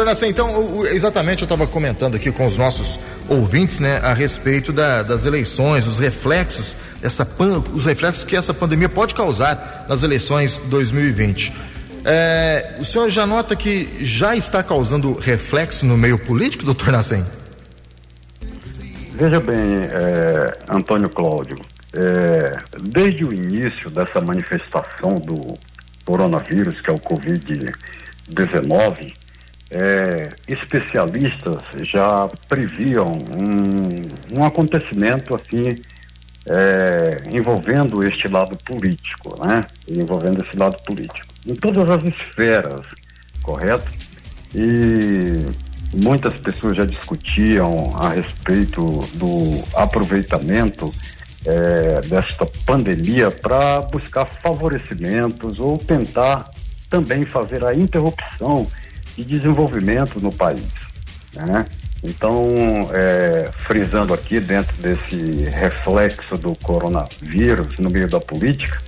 Doutor Nascem, então, exatamente eu estava comentando aqui com os nossos ouvintes, né, a respeito da, das eleições, os reflexos, essa pan, os reflexos que essa pandemia pode causar nas eleições 2020. É, o senhor já nota que já está causando reflexo no meio político, doutor Nascem? Veja bem, é, Antônio Cláudio, é, desde o início dessa manifestação do coronavírus, que é o Covid-19, é, especialistas já previam um, um acontecimento assim é, envolvendo este lado político, né? Envolvendo esse lado político. Em todas as esferas, correto? E muitas pessoas já discutiam a respeito do aproveitamento é, desta pandemia para buscar favorecimentos ou tentar também fazer a interrupção de desenvolvimento no país. Né? Então, é, frisando aqui dentro desse reflexo do coronavírus no meio da política,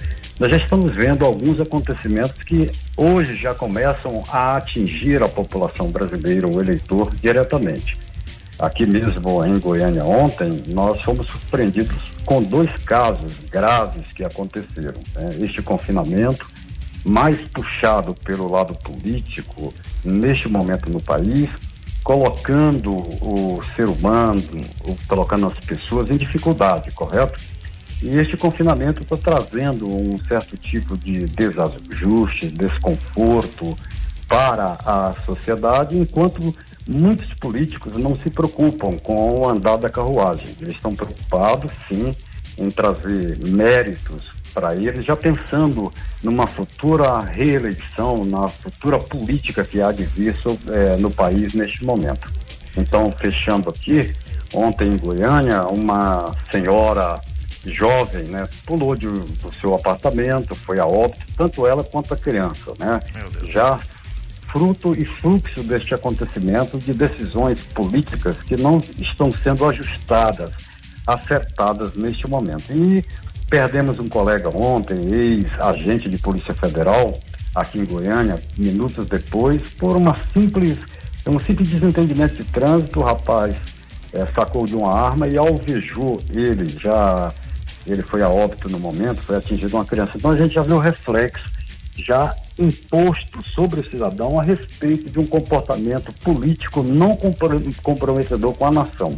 nós já estamos vendo alguns acontecimentos que hoje já começam a atingir a população brasileira, o eleitor, diretamente. Aqui mesmo em Goiânia ontem, nós fomos surpreendidos com dois casos graves que aconteceram. Né? Este confinamento mais puxado pelo lado político neste momento no país, colocando o ser humano, colocando as pessoas em dificuldade, correto? E este confinamento está trazendo um certo tipo de desajuste, desconforto para a sociedade, enquanto muitos políticos não se preocupam com o andar da carruagem. Eles estão preocupados, sim, em trazer méritos para eles, já pensando numa futura reeleição, na futura política que há de vir é, no país neste momento. Então, fechando aqui, ontem em Goiânia, uma senhora jovem, né, pulou de, do seu apartamento, foi a óbito, tanto ela quanto a criança, né? Já fruto e fluxo deste acontecimento de decisões políticas que não estão sendo ajustadas, acertadas neste momento. E Perdemos um colega ontem, ex-agente de Polícia Federal, aqui em Goiânia, minutos depois, por uma simples, um simples desentendimento de trânsito, o rapaz é, sacou de uma arma e alvejou ele, já ele foi a óbito no momento, foi atingido uma criança. Então a gente já viu o reflexo já imposto sobre o cidadão a respeito de um comportamento político não comprometedor com a nação.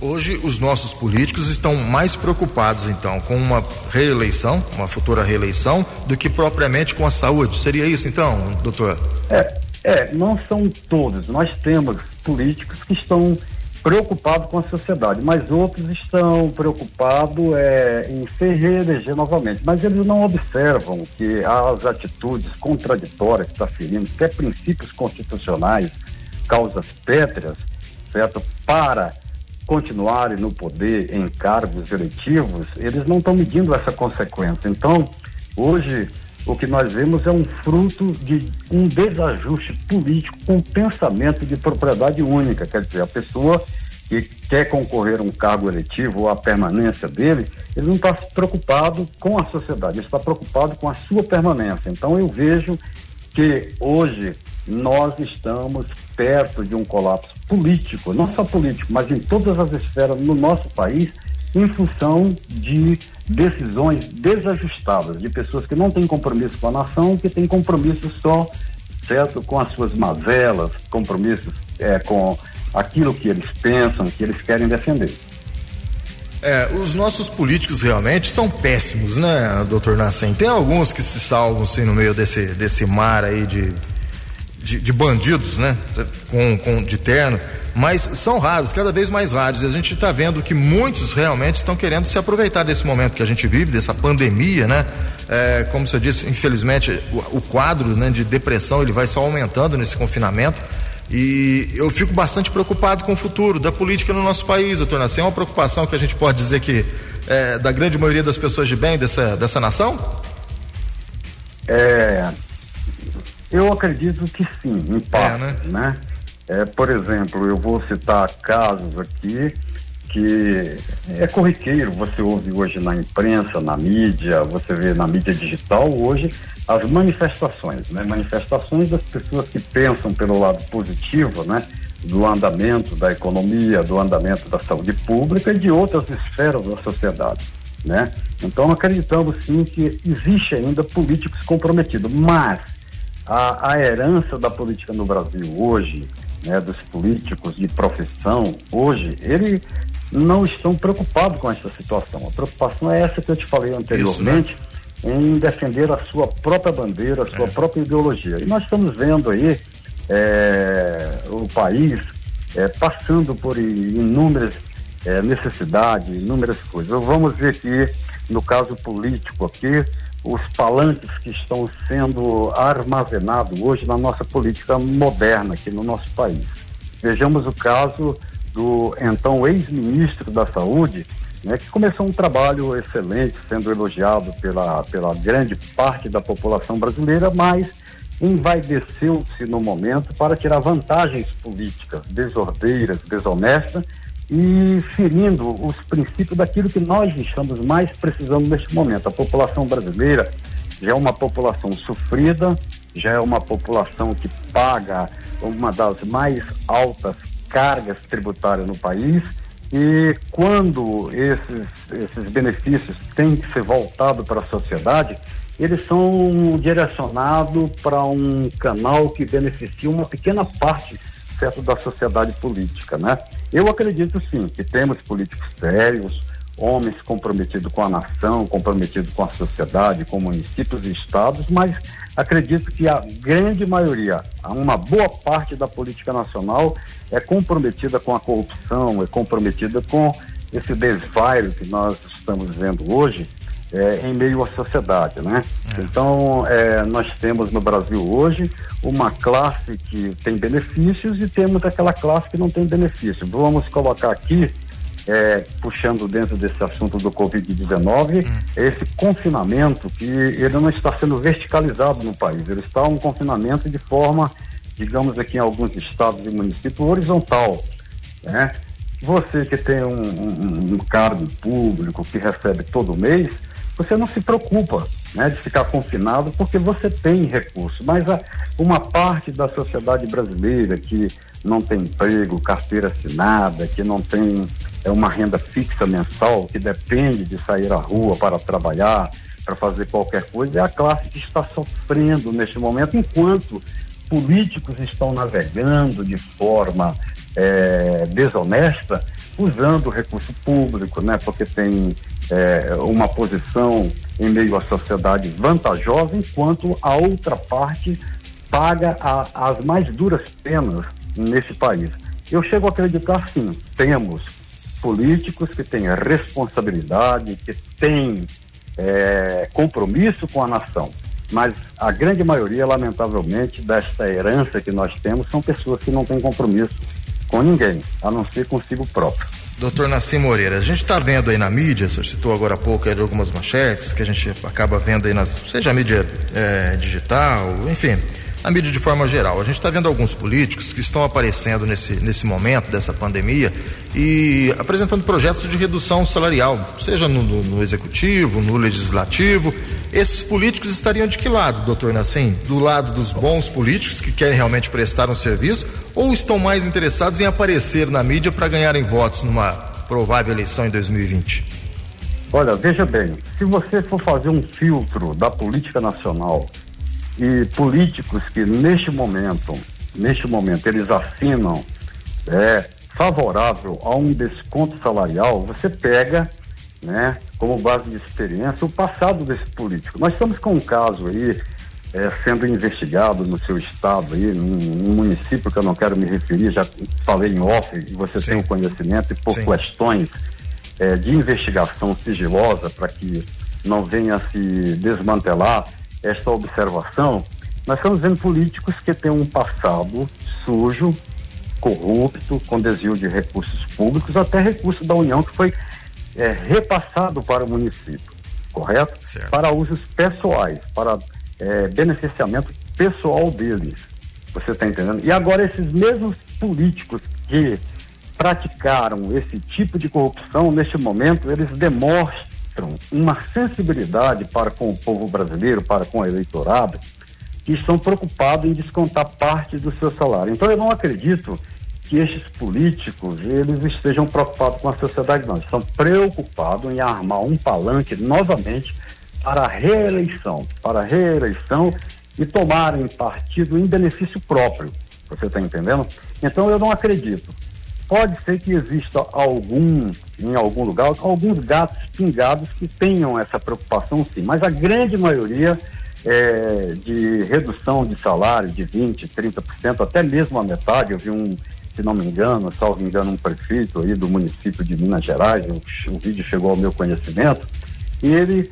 Hoje os nossos políticos estão mais preocupados então com uma reeleição, uma futura reeleição, do que propriamente com a saúde. Seria isso então, doutor? É, é não são todos. Nós temos políticos que estão preocupados com a sociedade, mas outros estão preocupados é, em se reeleger novamente. Mas eles não observam que as atitudes contraditórias que está ferindo, que é princípios constitucionais, causas pétreas, certo? Para continuarem no poder em cargos eletivos, eles não estão medindo essa consequência. Então, hoje, o que nós vemos é um fruto de um desajuste político com pensamento de propriedade única. Quer dizer, a pessoa que quer concorrer a um cargo eletivo ou a permanência dele, ele não está preocupado com a sociedade, ele está preocupado com a sua permanência. Então, eu vejo que hoje nós estamos perto de um colapso político, não só político, mas em todas as esferas no nosso país, em função de decisões desajustadas, de pessoas que não têm compromisso com a nação, que têm compromisso só, certo, com as suas mazelas, compromissos é, com aquilo que eles pensam, que eles querem defender. É, os nossos políticos realmente são péssimos, né, doutor Nascem? Tem alguns que se salvam, assim, no meio desse, desse mar aí de de, de bandidos, né? Com, com, de terno, mas são raros, cada vez mais raros. E a gente está vendo que muitos realmente estão querendo se aproveitar desse momento que a gente vive, dessa pandemia, né? É, como você disse, infelizmente o, o quadro né, de depressão ele vai só aumentando nesse confinamento. E eu fico bastante preocupado com o futuro da política no nosso país, doutor Nascimento. É uma preocupação que a gente pode dizer que é, da grande maioria das pessoas de bem dessa, dessa nação? É, eu acredito que sim, em parte, é, né? né? É, por exemplo, eu vou citar casos aqui que é corriqueiro, você ouve hoje na imprensa, na mídia, você vê na mídia digital hoje as manifestações, né? Manifestações das pessoas que pensam pelo lado positivo, né? Do andamento da economia, do andamento da saúde pública e de outras esferas da sociedade, né? Então acreditamos sim que existe ainda políticos comprometidos, mas a, a herança da política no Brasil hoje, né, dos políticos de profissão hoje, ele não estão preocupados com essa situação. A preocupação é essa que eu te falei anteriormente. Isso, né? em defender a sua própria bandeira, a sua é. própria ideologia. E nós estamos vendo aí é, o país é, passando por inúmeras é, necessidades, inúmeras coisas. Vamos ver aqui, no caso político aqui, os palanques que estão sendo armazenados hoje na nossa política moderna aqui no nosso país. Vejamos o caso do então ex-ministro da Saúde, né, que começou um trabalho excelente, sendo elogiado pela, pela grande parte da população brasileira, mas envaideceu-se no momento para tirar vantagens políticas desordeiras, desonestas e ferindo os princípios daquilo que nós estamos mais precisando neste momento. A população brasileira já é uma população sofrida, já é uma população que paga uma das mais altas cargas tributárias no país e quando esses, esses benefícios têm que ser voltados para a sociedade, eles são direcionados para um canal que beneficia uma pequena parte certo, da sociedade política, né? Eu acredito sim que temos políticos sérios, homens comprometidos com a nação, comprometidos com a sociedade, com municípios e estados, mas acredito que a grande maioria, uma boa parte da política nacional é comprometida com a corrupção, é comprometida com esse desvairo que nós estamos vendo hoje é, em meio à sociedade, né? É. Então, é, nós temos no Brasil hoje uma classe que tem benefícios e temos aquela classe que não tem benefício. Vamos colocar aqui é, puxando dentro desse assunto do Covid-19, hum. esse confinamento que ele não está sendo verticalizado no país, ele está um confinamento de forma, digamos aqui em alguns estados e municípios, horizontal. Né? Você que tem um, um, um cargo público que recebe todo mês, você não se preocupa né, de ficar confinado porque você tem recurso. Mas uma parte da sociedade brasileira que não tem emprego, carteira assinada, que não tem é uma renda fixa mensal, que depende de sair à rua para trabalhar, para fazer qualquer coisa, é a classe que está sofrendo neste momento, enquanto políticos estão navegando de forma é, desonesta, usando o recurso público, né, porque tem é, uma posição em meio à sociedade vantajosa, enquanto a outra parte paga a, as mais duras penas nesse país. Eu chego a acreditar sim, temos políticos que têm responsabilidade, que têm é, compromisso com a nação. Mas a grande maioria, lamentavelmente, desta herança que nós temos são pessoas que não têm compromisso com ninguém, a não ser consigo próprio. Doutor Nassim Moreira, a gente está vendo aí na mídia, o senhor citou agora há pouco algumas manchetes que a gente acaba vendo aí nas, seja a mídia é, digital, enfim, a mídia de forma geral. A gente está vendo alguns políticos que estão aparecendo nesse, nesse momento dessa pandemia e apresentando projetos de redução salarial, seja no, no, no executivo, no legislativo. Esses políticos estariam de que lado, doutor Nassim? Do lado dos bons políticos que querem realmente prestar um serviço ou estão mais interessados em aparecer na mídia para ganharem votos numa provável eleição em 2020? Olha, veja bem, se você for fazer um filtro da política nacional e políticos que neste momento, neste momento, eles assinam é, favorável a um desconto salarial, você pega, né, como base de experiência, o passado desse político. Nós estamos com um caso aí é, sendo investigado no seu estado aí, num, num, município que eu não quero me referir, já falei em off e você Sim. tem o conhecimento, e por Sim. questões é, de investigação sigilosa para que não venha se desmantelar esta observação, nós estamos vendo políticos que têm um passado sujo, corrupto, com desvio de recursos públicos, até recursos da União que foi é, repassado para o município, correto? Certo. Para usos pessoais, para é, beneficiamento pessoal deles. Você está entendendo? E agora esses mesmos políticos que praticaram esse tipo de corrupção, neste momento, eles demonstram uma sensibilidade para com o povo brasileiro, para com o eleitorado, que estão preocupados em descontar parte do seu salário. Então, eu não acredito que estes políticos eles estejam preocupados com a sociedade, não. Estão preocupados em armar um palanque novamente para a reeleição, para a reeleição e tomarem partido em benefício próprio. Você está entendendo? Então eu não acredito. Pode ser que exista algum, em algum lugar, alguns gatos pingados que tenham essa preocupação sim, mas a grande maioria é, de redução de salário de 20%, 30%, até mesmo a metade, eu vi um, se não me engano, salvo engano, um prefeito aí do município de Minas Gerais, o, o vídeo chegou ao meu conhecimento, e ele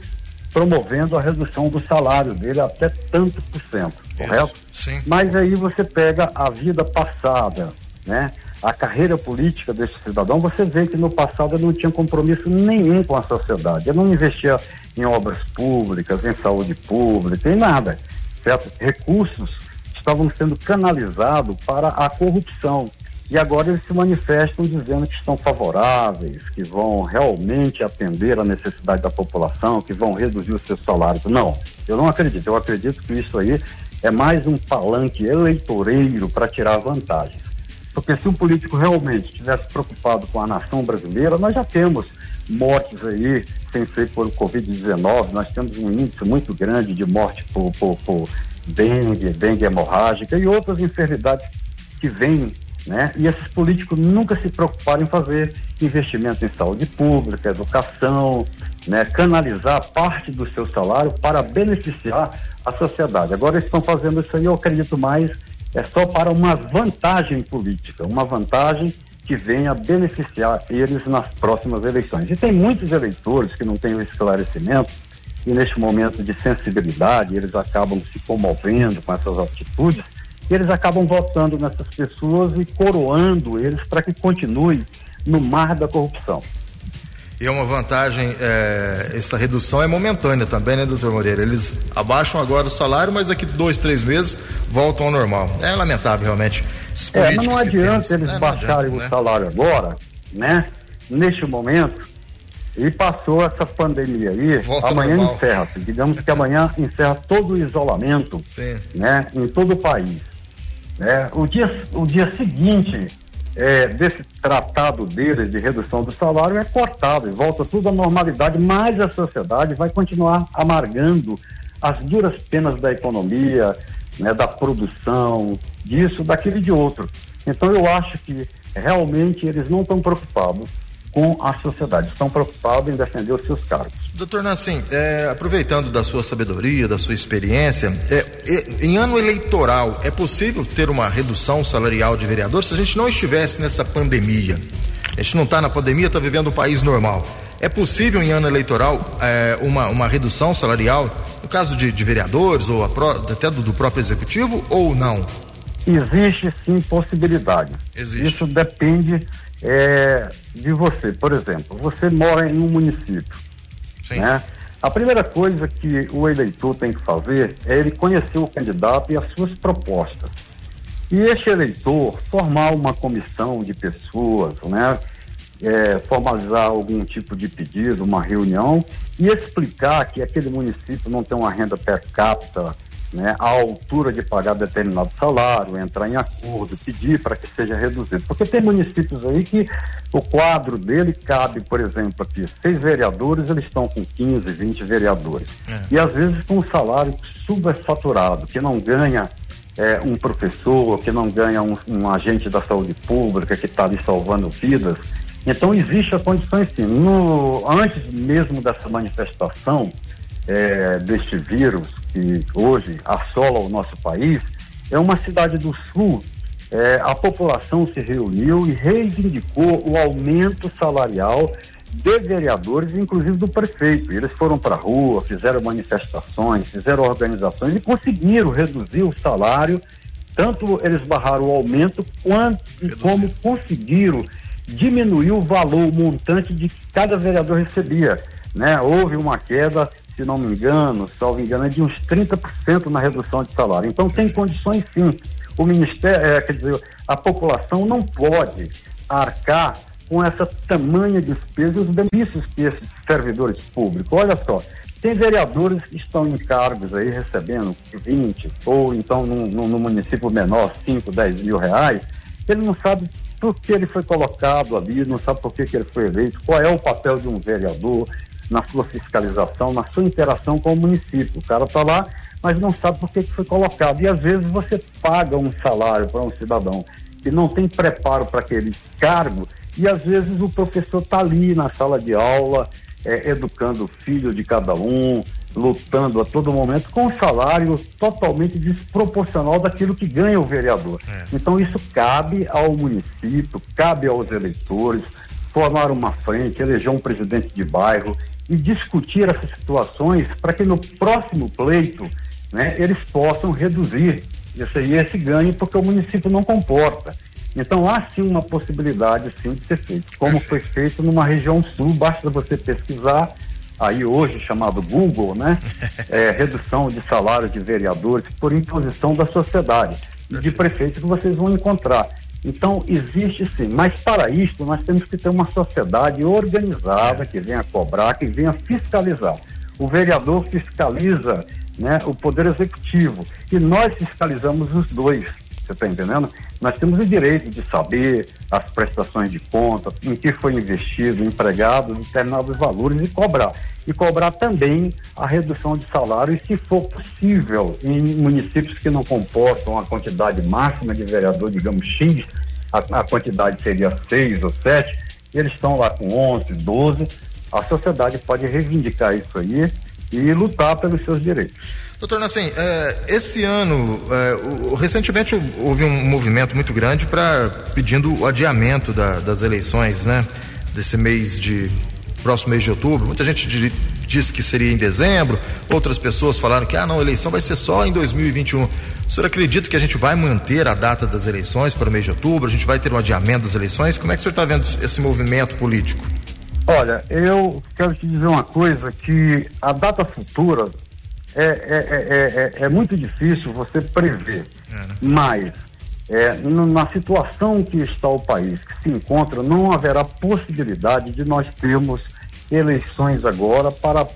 promovendo a redução do salário dele até tanto por cento, correto? Sim. Mas aí você pega a vida passada, né? A carreira política desse cidadão, você vê que no passado ele não tinha compromisso nenhum com a sociedade. Ele não investia em obras públicas, em saúde pública, em nada, certo? Recursos estavam sendo canalizados para a corrupção. E agora eles se manifestam dizendo que estão favoráveis, que vão realmente atender a necessidade da população, que vão reduzir os seus salários. Não, eu não acredito. Eu acredito que isso aí é mais um palanque eleitoreiro para tirar vantagens. Porque se um político realmente estivesse preocupado com a nação brasileira, nós já temos mortes aí, sem ser por Covid-19, nós temos um índice muito grande de morte por, por, por dengue, dengue hemorrágica e outras enfermidades que vêm né? E esses políticos nunca se preocuparam em fazer investimento em saúde pública, educação, né? canalizar parte do seu salário para beneficiar a sociedade. Agora eles estão fazendo isso aí, eu acredito mais, é só para uma vantagem política, uma vantagem que venha beneficiar eles nas próximas eleições. E tem muitos eleitores que não têm o esclarecimento e neste momento de sensibilidade eles acabam se comovendo com essas atitudes e eles acabam votando nessas pessoas e coroando eles para que continue no mar da corrupção. E é uma vantagem, é, essa redução é momentânea também, né, doutor Moreira? Eles abaixam agora o salário, mas daqui dois, três meses voltam ao normal. É lamentável, realmente. É, mas não adianta eles é, baixarem adianta, o né? salário agora, né? Neste momento, e passou essa pandemia aí, Volta amanhã encerra-se. Digamos que amanhã encerra todo o isolamento, Sim. né? Em todo o país. Né? O, dia, o dia seguinte é, desse tratado de redução do salário é cortado e volta tudo à normalidade, mas a sociedade vai continuar amargando as duras penas da economia, né, da produção, disso, daquele e de outro. Então eu acho que realmente eles não estão preocupados com a sociedade, estão preocupados em defender os seus cargos. Doutor Nassim, é, aproveitando da sua sabedoria, da sua experiência, é, é, em ano eleitoral, é possível ter uma redução salarial de vereadores se a gente não estivesse nessa pandemia? A gente não está na pandemia, está vivendo um país normal. É possível em ano eleitoral é, uma, uma redução salarial, no caso de, de vereadores ou até do, do, próprio executivo, ou não? Existe sim possibilidade. Existe. Isso depende é, de você. Por exemplo, você mora em um município Sim. Né? A primeira coisa que o eleitor tem que fazer é ele conhecer o candidato e as suas propostas. E este eleitor formar uma comissão de pessoas, né? É, formalizar algum tipo de pedido, uma reunião e explicar que aquele município não tem uma renda per capita né, a altura de pagar determinado salário, entrar em acordo, pedir para que seja reduzido. Porque tem municípios aí que o quadro dele cabe, por exemplo, aqui, seis vereadores, eles estão com 15, 20 vereadores. É. E às vezes com um salário subfaturado, que não ganha é, um professor, que não ganha um, um agente da saúde pública que está ali salvando vidas. Então existe a condição sim. No, antes mesmo dessa manifestação, é, deste vírus que hoje assola o nosso país, é uma cidade do sul. É, a população se reuniu e reivindicou o aumento salarial de vereadores, inclusive do prefeito. Eles foram para a rua, fizeram manifestações, fizeram organizações e conseguiram reduzir o salário. Tanto eles barraram o aumento, quanto como conseguiram diminuir o valor, o montante de que cada vereador recebia. Né? Houve uma queda se não me engano, salvo engano, é de uns 30% na redução de salário. Então tem condições sim. O Ministério, é, quer dizer, a população não pode arcar com essa tamanha despesa e os benefícios que esses servidores públicos. Olha só, tem vereadores que estão em cargos aí recebendo 20, ou então no, município menor, 5, 10 mil reais, ele não sabe por que ele foi colocado ali, não sabe por que, que ele foi eleito, qual é o papel de um vereador na sua fiscalização, na sua interação com o município. O cara está lá, mas não sabe por que, foi colocado. E às vezes você paga um salário para um cidadão que não tem preparo para aquele cargo, e às vezes o professor está ali na sala de aula, é, educando o filho de cada um, lutando a todo momento com um salário totalmente desproporcional daquilo que ganha o vereador. É. Então isso cabe ao município, cabe aos eleitores formar uma frente, eleger um presidente de bairro e discutir essas situações para que no próximo pleito né, eles possam reduzir esse, esse ganho, porque o município não comporta. Então há sim uma possibilidade sim de ser feito, como foi feito numa região sul, basta você pesquisar aí hoje chamado Google, né? É, redução de salário de vereadores por imposição da sociedade e de prefeitos que vocês vão encontrar. Então existe sim, mas para isso nós temos que ter uma sociedade organizada que venha cobrar, que venha fiscalizar. O vereador fiscaliza né, o poder executivo. E nós fiscalizamos os dois você está entendendo? Nós temos o direito de saber as prestações de conta, em que foi investido, empregado, determinados valores e cobrar. E cobrar também a redução de salário, e se for possível, em municípios que não comportam a quantidade máxima de vereador, digamos X, a, a quantidade seria seis ou sete, eles estão lá com 11, 12, a sociedade pode reivindicar isso aí e lutar pelos seus direitos. Doutor Nassim, é, esse ano, é, recentemente houve um movimento muito grande para pedindo o adiamento da, das eleições, né? Desse mês de próximo mês de outubro. Muita gente disse que seria em dezembro, outras pessoas falaram que ah não, a eleição vai ser só em 2021. O senhor acredita que a gente vai manter a data das eleições para o mês de outubro? A gente vai ter um adiamento das eleições? Como é que o senhor está vendo esse movimento político? Olha, eu quero te dizer uma coisa que a data futura é, é, é, é, muito difícil você prever. Mas, na situação que está o país, que se encontra, não haverá possibilidade de nós termos eleições agora para,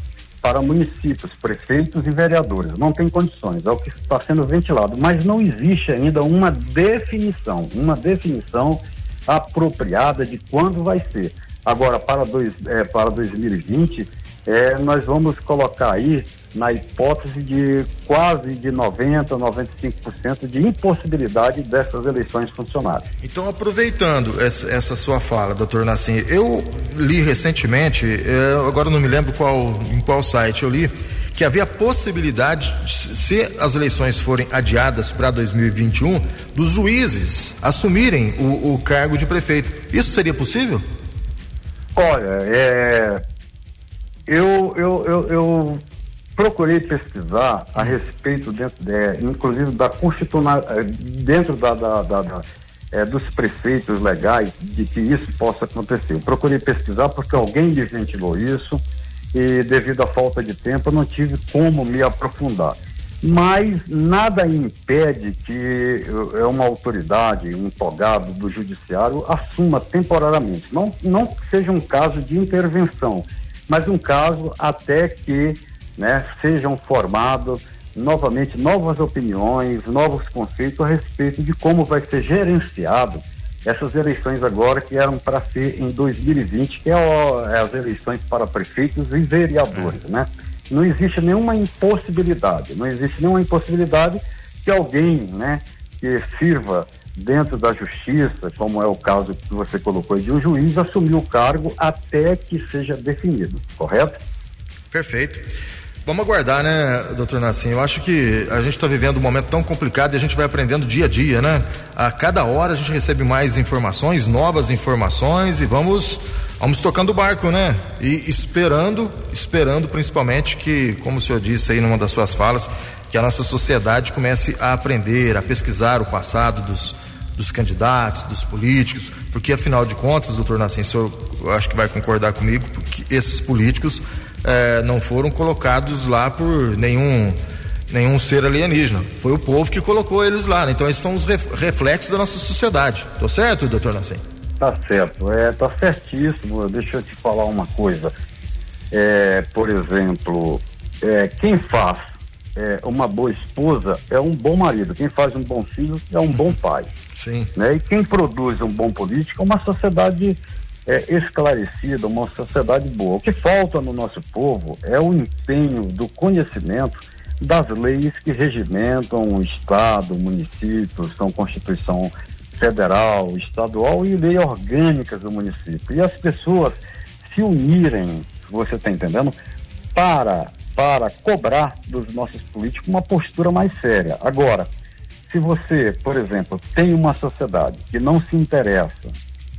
para municípios, prefeitos e vereadores. Não tem condições, é o que está sendo ventilado. Mas não existe ainda uma definição, uma definição apropriada de quando vai ser. Agora, para, dois, é, para 2020, é, nós vamos colocar aí na hipótese de quase de 90%, 95% de impossibilidade dessas eleições funcionarem. Então, aproveitando essa, essa sua fala, doutor Nassim, eu li recentemente, é, agora não me lembro qual, em qual site eu li, que havia possibilidade, se as eleições forem adiadas para 2021, dos juízes assumirem o, o cargo de prefeito. Isso seria possível? Olha, é, eu, eu, eu, eu procurei pesquisar a respeito, dentro de, inclusive da constitucional, eh, dentro da, da, da, da é, dos preceitos legais de que isso possa acontecer. Eu procurei pesquisar porque alguém me ventilou isso e devido à falta de tempo eu não tive como me aprofundar. Mas nada impede que é uma autoridade, um togado do judiciário assuma temporariamente. Não, não seja um caso de intervenção, mas um caso até que né, sejam formados novamente novas opiniões, novos conceitos a respeito de como vai ser gerenciado essas eleições agora que eram para ser em 2020, que é, o, é, as eleições para prefeitos e vereadores, né? Não existe nenhuma impossibilidade, não existe nenhuma impossibilidade que alguém, né, que sirva dentro da justiça, como é o caso que você colocou de um juiz, assumir o cargo até que seja definido, correto? Perfeito. Vamos aguardar, né, doutor Nassim? Eu acho que a gente está vivendo um momento tão complicado e a gente vai aprendendo dia a dia, né? A cada hora a gente recebe mais informações, novas informações e vamos vamos tocando o barco, né? E esperando, esperando principalmente que, como o senhor disse aí numa das suas falas, que a nossa sociedade comece a aprender, a pesquisar o passado dos, dos candidatos, dos políticos, porque afinal de contas, doutor Nassim, o senhor eu acho que vai concordar comigo, porque esses políticos é, não foram colocados lá por nenhum nenhum ser alienígena. Foi o povo que colocou eles lá. Né? Então, esses são os reflexos da nossa sociedade. Tô certo, doutor Nassim? Tá certo, é, tá certíssimo. Deixa eu te falar uma coisa. É, por exemplo, é, quem faz é, uma boa esposa é um bom marido, quem faz um bom filho é um bom pai. Sim. Né? E quem produz um bom político é uma sociedade é, esclarecida, uma sociedade boa. O que falta no nosso povo é o empenho do conhecimento das leis que regimentam o Estado, municípios, são Constituição federal, estadual e lei orgânicas do município. E as pessoas se unirem, você está entendendo, para, para cobrar dos nossos políticos uma postura mais séria. Agora, se você, por exemplo, tem uma sociedade que não se interessa,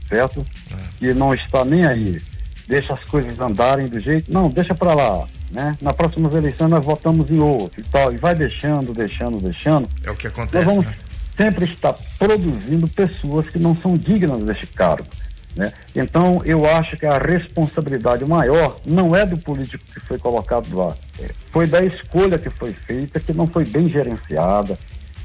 certo? É. Que não está nem aí, deixa as coisas andarem do jeito, não, deixa para lá, né? Na próxima eleição nós votamos em outro e tal, e vai deixando, deixando, deixando. É o que acontece, vamos, né? Sempre está produzindo pessoas que não são dignas deste cargo. Né? Então, eu acho que a responsabilidade maior não é do político que foi colocado lá, é, foi da escolha que foi feita, que não foi bem gerenciada,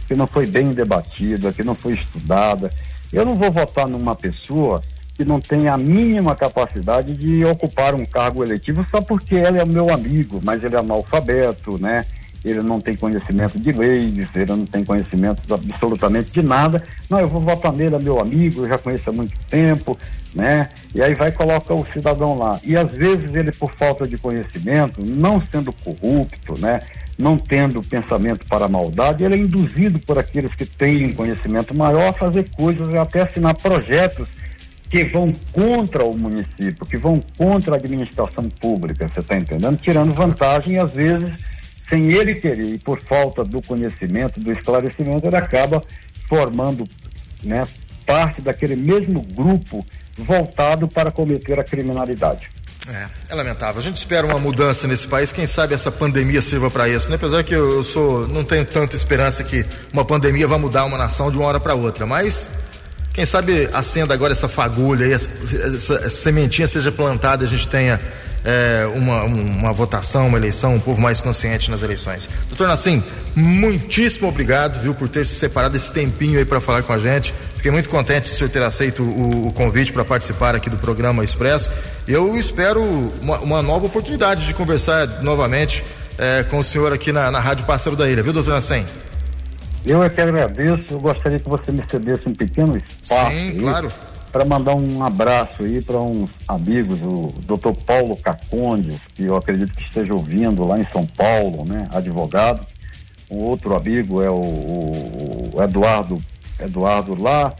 que não foi bem debatida, que não foi estudada. Eu não vou votar numa pessoa que não tem a mínima capacidade de ocupar um cargo eletivo só porque ela é meu amigo, mas ele é analfabeto, né? Ele não tem conhecimento de leis, ele não tem conhecimento absolutamente de nada. Não, eu vou votar nele, é meu amigo, eu já conheço há muito tempo, né? E aí vai colocar o cidadão lá. E às vezes ele, por falta de conhecimento, não sendo corrupto, né? Não tendo pensamento para a maldade, ele é induzido por aqueles que têm conhecimento maior a fazer coisas e até assinar projetos que vão contra o município, que vão contra a administração pública, você está entendendo? Tirando vantagem, às vezes, sem ele querer e por falta do conhecimento, do esclarecimento, ele acaba formando né, parte daquele mesmo grupo voltado para cometer a criminalidade. É, é lamentável. A gente espera uma mudança nesse país. Quem sabe essa pandemia sirva para isso, né? Apesar que eu, sou, não tenho tanta esperança que uma pandemia vai mudar uma nação de uma hora para outra, mas quem sabe acenda agora essa fagulha aí, essa, essa, essa sementinha seja plantada, a gente tenha é, uma, uma votação, uma eleição, um povo mais consciente nas eleições. Doutor Nassim, muitíssimo obrigado, viu, por ter se separado esse tempinho aí para falar com a gente. Fiquei muito contente de o senhor ter aceito o, o convite para participar aqui do programa Expresso. Eu espero uma, uma nova oportunidade de conversar novamente é, com o senhor aqui na, na Rádio Pássaro da Ilha, viu, doutor Nassim? Eu é que agradeço, eu gostaria que você me cedesse um pequeno espaço. Sim, aí, claro para mandar um abraço aí para uns amigos, o Dr. Paulo Cacondes, que eu acredito que esteja ouvindo lá em São Paulo, né, advogado. Um outro amigo é o, o, o Eduardo, Eduardo lá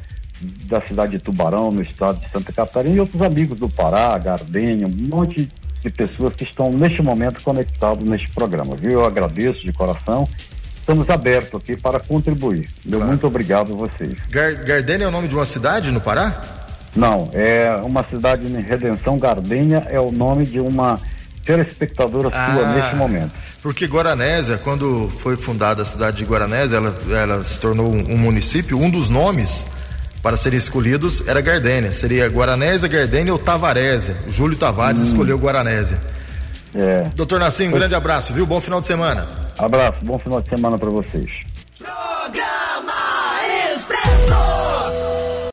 da cidade de Tubarão, no estado de Santa Catarina, e outros amigos do Pará, Gardenha, um monte de pessoas que estão neste momento conectados neste programa, viu? Eu agradeço de coração. Estamos abertos aqui para contribuir. Meu claro. muito obrigado a vocês. Gar Gardênia é o nome de uma cidade no Pará? Não, é uma cidade em Redenção Gardenha, é o nome de uma telespectadora ah, sua neste momento. Porque Guaranésia, quando foi fundada a cidade de Guaranésia, ela, ela se tornou um, um município, um dos nomes para serem escolhidos era Gardênia. Seria Guaranésia, Gardênia ou Tavarésia. Júlio Tavares hum. escolheu Guaranésia. É. Doutor Nassim, um grande abraço, viu? Bom final de semana. Abraço, bom final de semana para vocês.